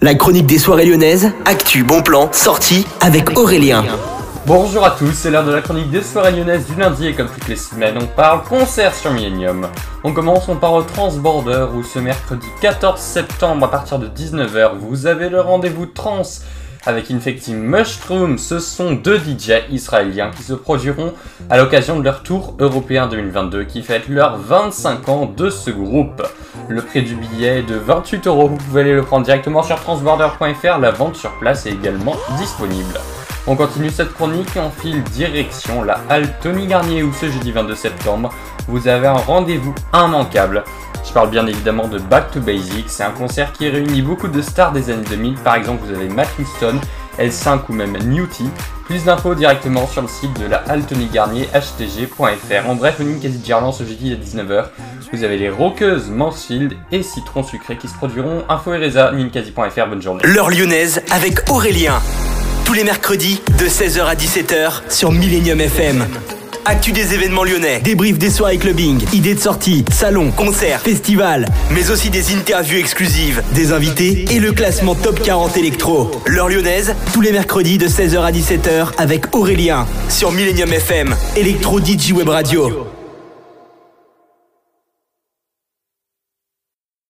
La chronique des soirées lyonnaises, actu, bon plan, sortie avec Aurélien. Bonjour à tous, c'est l'heure de la chronique des soirées lyonnaises du lundi et comme toutes les semaines on parle concert sur Millennium. On commence, on part au Transborder où ce mercredi 14 septembre à partir de 19h vous avez le rendez-vous trans avec Infecting Mushroom. Ce sont deux DJ israéliens qui se produiront à l'occasion de leur tour européen 2022 qui fête leurs 25 ans de ce groupe. Le prix du billet est de 28 euros. Vous pouvez aller le prendre directement sur transborder.fr. La vente sur place est également disponible. On continue cette chronique et on file direction la halle Tony Garnier où ce jeudi 22 septembre, vous avez un rendez-vous immanquable. Je parle bien évidemment de Back to Basics, c'est un concert qui réunit beaucoup de stars des années 2000, par exemple vous avez Matt Houston, L5 ou même Newty. Plus d'infos directement sur le site de la halle Tony Garnier, htg.fr. En bref, au Ninkasi Gerland ce jeudi à 19h, vous avez les rockeuses Mansfield et Citron Sucré qui se produiront. Info et Reza, ninkasi.fr, bonne journée. L'heure lyonnaise avec Aurélien. Tous les mercredis de 16h à 17h sur Millennium FM. Actu des événements lyonnais, débrief des soirées clubbing, idées de sortie, salons, concerts, festivals, mais aussi des interviews exclusives, des invités et le classement top 40 électro. L'heure lyonnaise, tous les mercredis de 16h à 17h avec Aurélien sur Millennium FM, Electro DJ Web Radio.